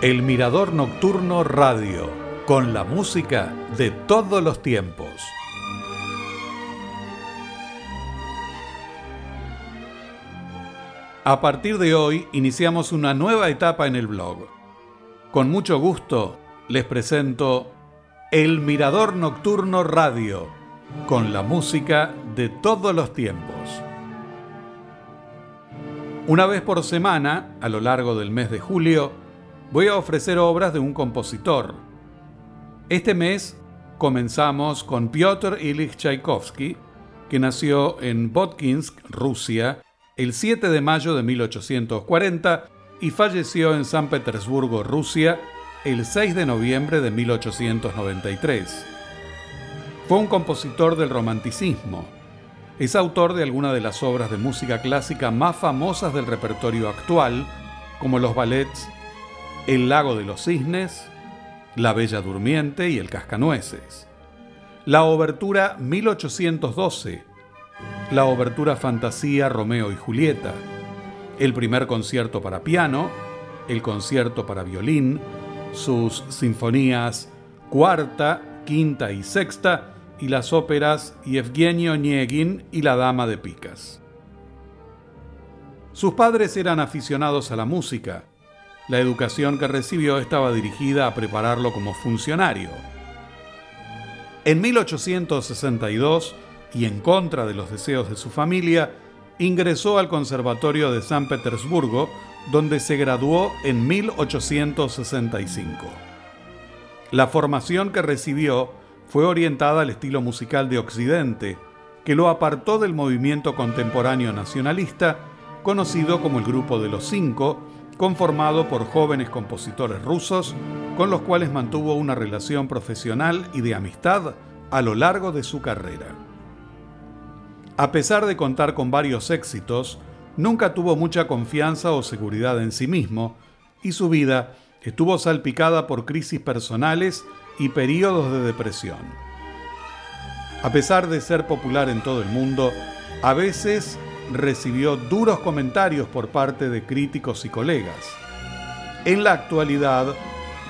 El Mirador Nocturno Radio, con la música de todos los tiempos. A partir de hoy iniciamos una nueva etapa en el blog. Con mucho gusto les presento El Mirador Nocturno Radio, con la música de todos los tiempos. Una vez por semana, a lo largo del mes de julio, voy a ofrecer obras de un compositor. Este mes comenzamos con Piotr Ilich Tchaikovsky, que nació en Botkinsk, Rusia, el 7 de mayo de 1840 y falleció en San Petersburgo, Rusia, el 6 de noviembre de 1893. Fue un compositor del romanticismo. Es autor de algunas de las obras de música clásica más famosas del repertorio actual, como los ballets El lago de los cisnes, La Bella Durmiente y El Cascanueces. La obertura 1812, la obertura Fantasía Romeo y Julieta, el primer concierto para piano, el concierto para violín, sus sinfonías cuarta, quinta y sexta y las óperas Yevgeny Onegin y La Dama de Picas. Sus padres eran aficionados a la música. La educación que recibió estaba dirigida a prepararlo como funcionario. En 1862, y en contra de los deseos de su familia, ingresó al Conservatorio de San Petersburgo, donde se graduó en 1865. La formación que recibió fue orientada al estilo musical de Occidente, que lo apartó del movimiento contemporáneo nacionalista, conocido como el Grupo de los Cinco, conformado por jóvenes compositores rusos, con los cuales mantuvo una relación profesional y de amistad a lo largo de su carrera. A pesar de contar con varios éxitos, nunca tuvo mucha confianza o seguridad en sí mismo, y su vida estuvo salpicada por crisis personales y periodos de depresión. A pesar de ser popular en todo el mundo, a veces recibió duros comentarios por parte de críticos y colegas. En la actualidad,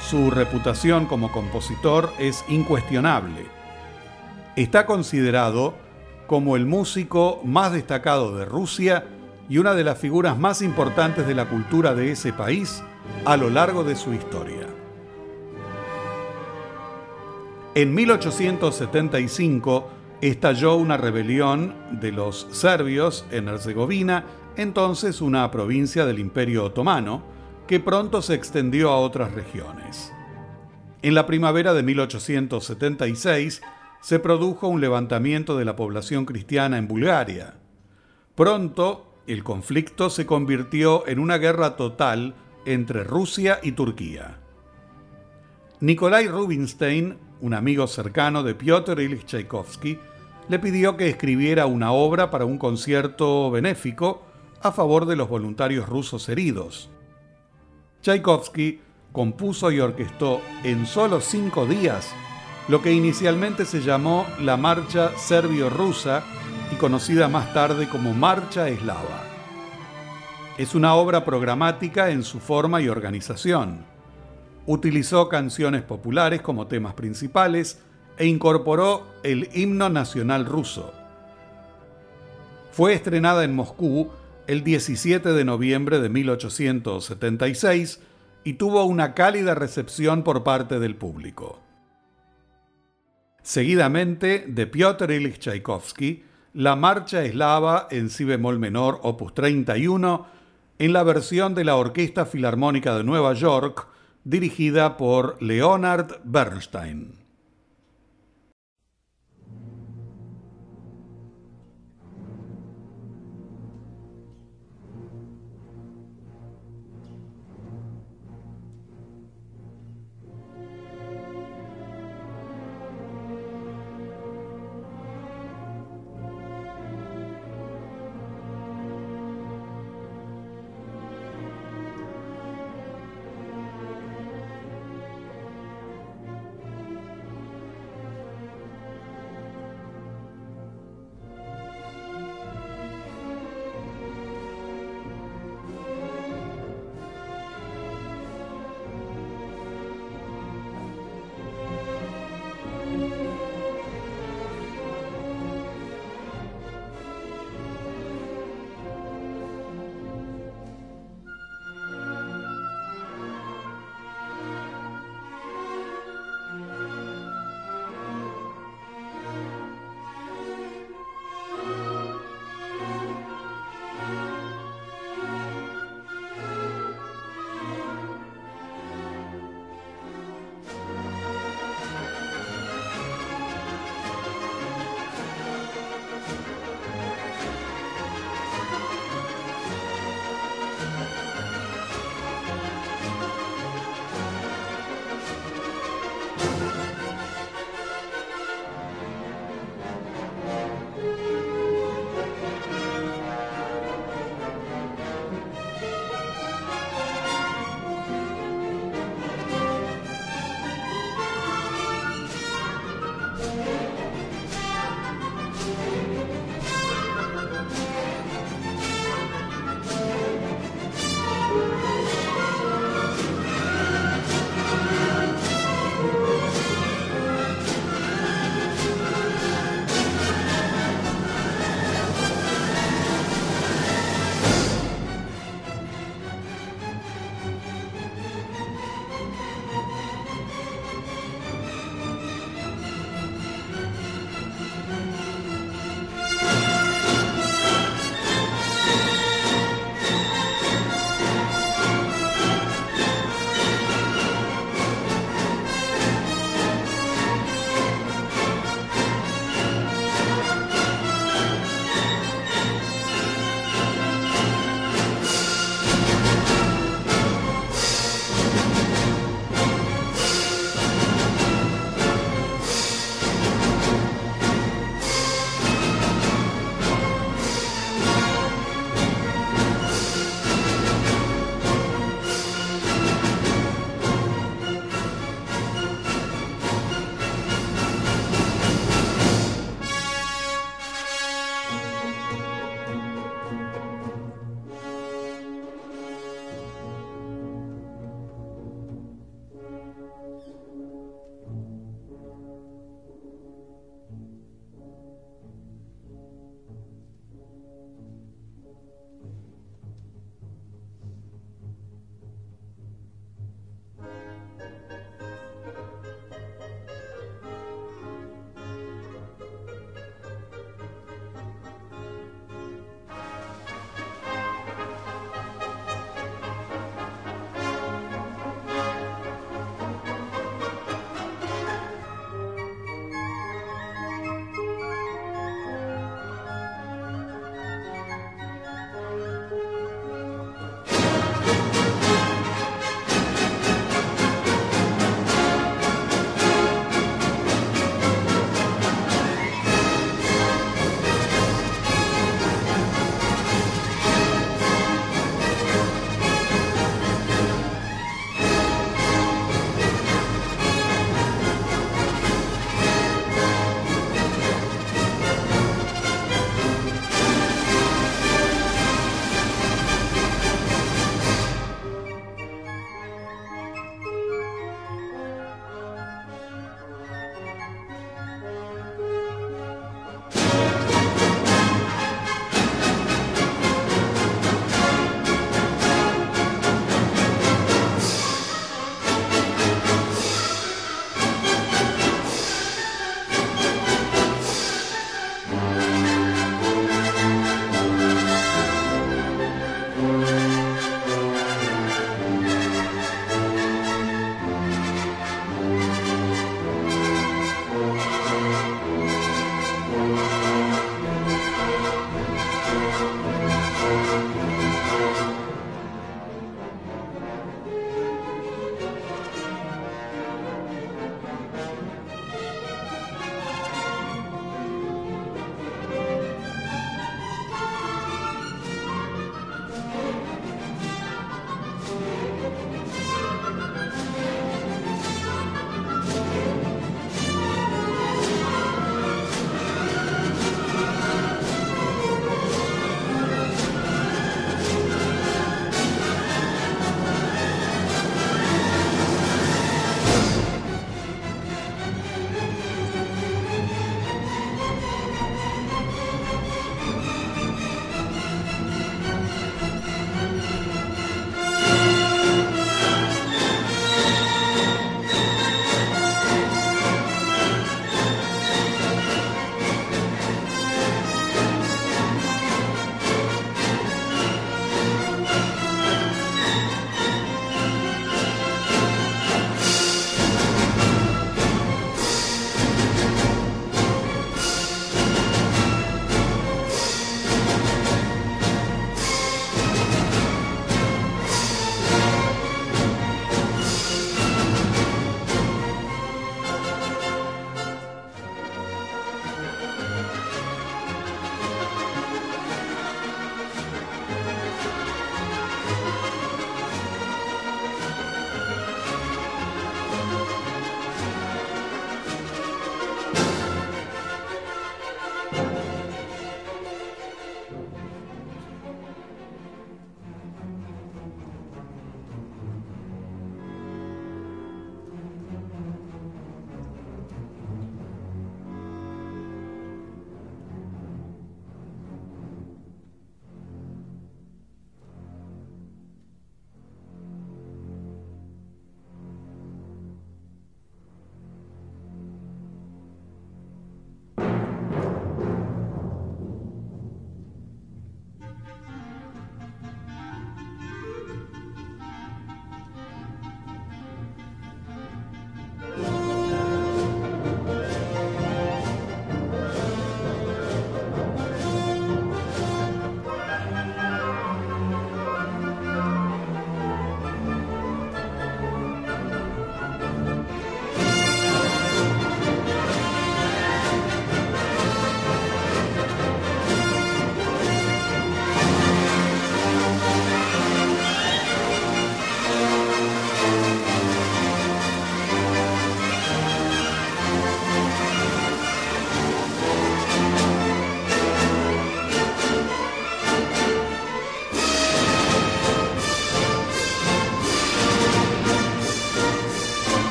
su reputación como compositor es incuestionable. Está considerado como el músico más destacado de Rusia y una de las figuras más importantes de la cultura de ese país a lo largo de su historia. En 1875 estalló una rebelión de los serbios en Herzegovina, entonces una provincia del Imperio Otomano, que pronto se extendió a otras regiones. En la primavera de 1876, se produjo un levantamiento de la población cristiana en Bulgaria. Pronto, el conflicto se convirtió en una guerra total entre Rusia y Turquía. Nikolai Rubinstein, un amigo cercano de Piotr Ilyich Tchaikovsky, le pidió que escribiera una obra para un concierto benéfico a favor de los voluntarios rusos heridos. Tchaikovsky compuso y orquestó en solo cinco días lo que inicialmente se llamó la Marcha Serbio-Rusa y conocida más tarde como Marcha Eslava. Es una obra programática en su forma y organización. Utilizó canciones populares como temas principales e incorporó el himno nacional ruso. Fue estrenada en Moscú el 17 de noviembre de 1876 y tuvo una cálida recepción por parte del público. Seguidamente, de Piotr Ilyich Tchaikovsky, la Marcha Eslava en Si bemol menor, opus 31, en la versión de la Orquesta Filarmónica de Nueva York, dirigida por Leonard Bernstein.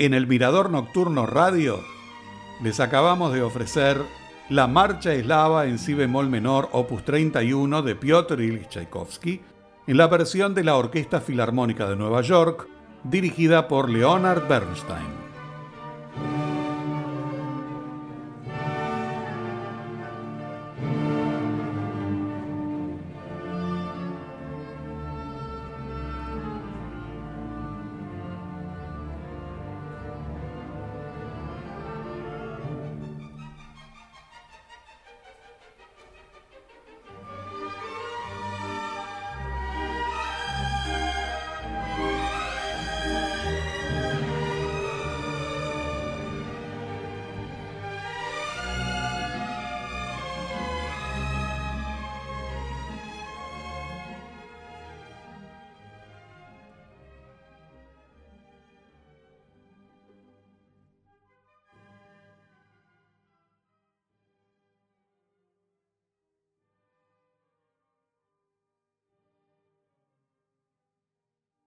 En el Mirador Nocturno Radio les acabamos de ofrecer la Marcha Eslava en Si bemol menor, opus 31 de Piotr Ilyich Tchaikovsky, en la versión de la Orquesta Filarmónica de Nueva York, dirigida por Leonard Bernstein.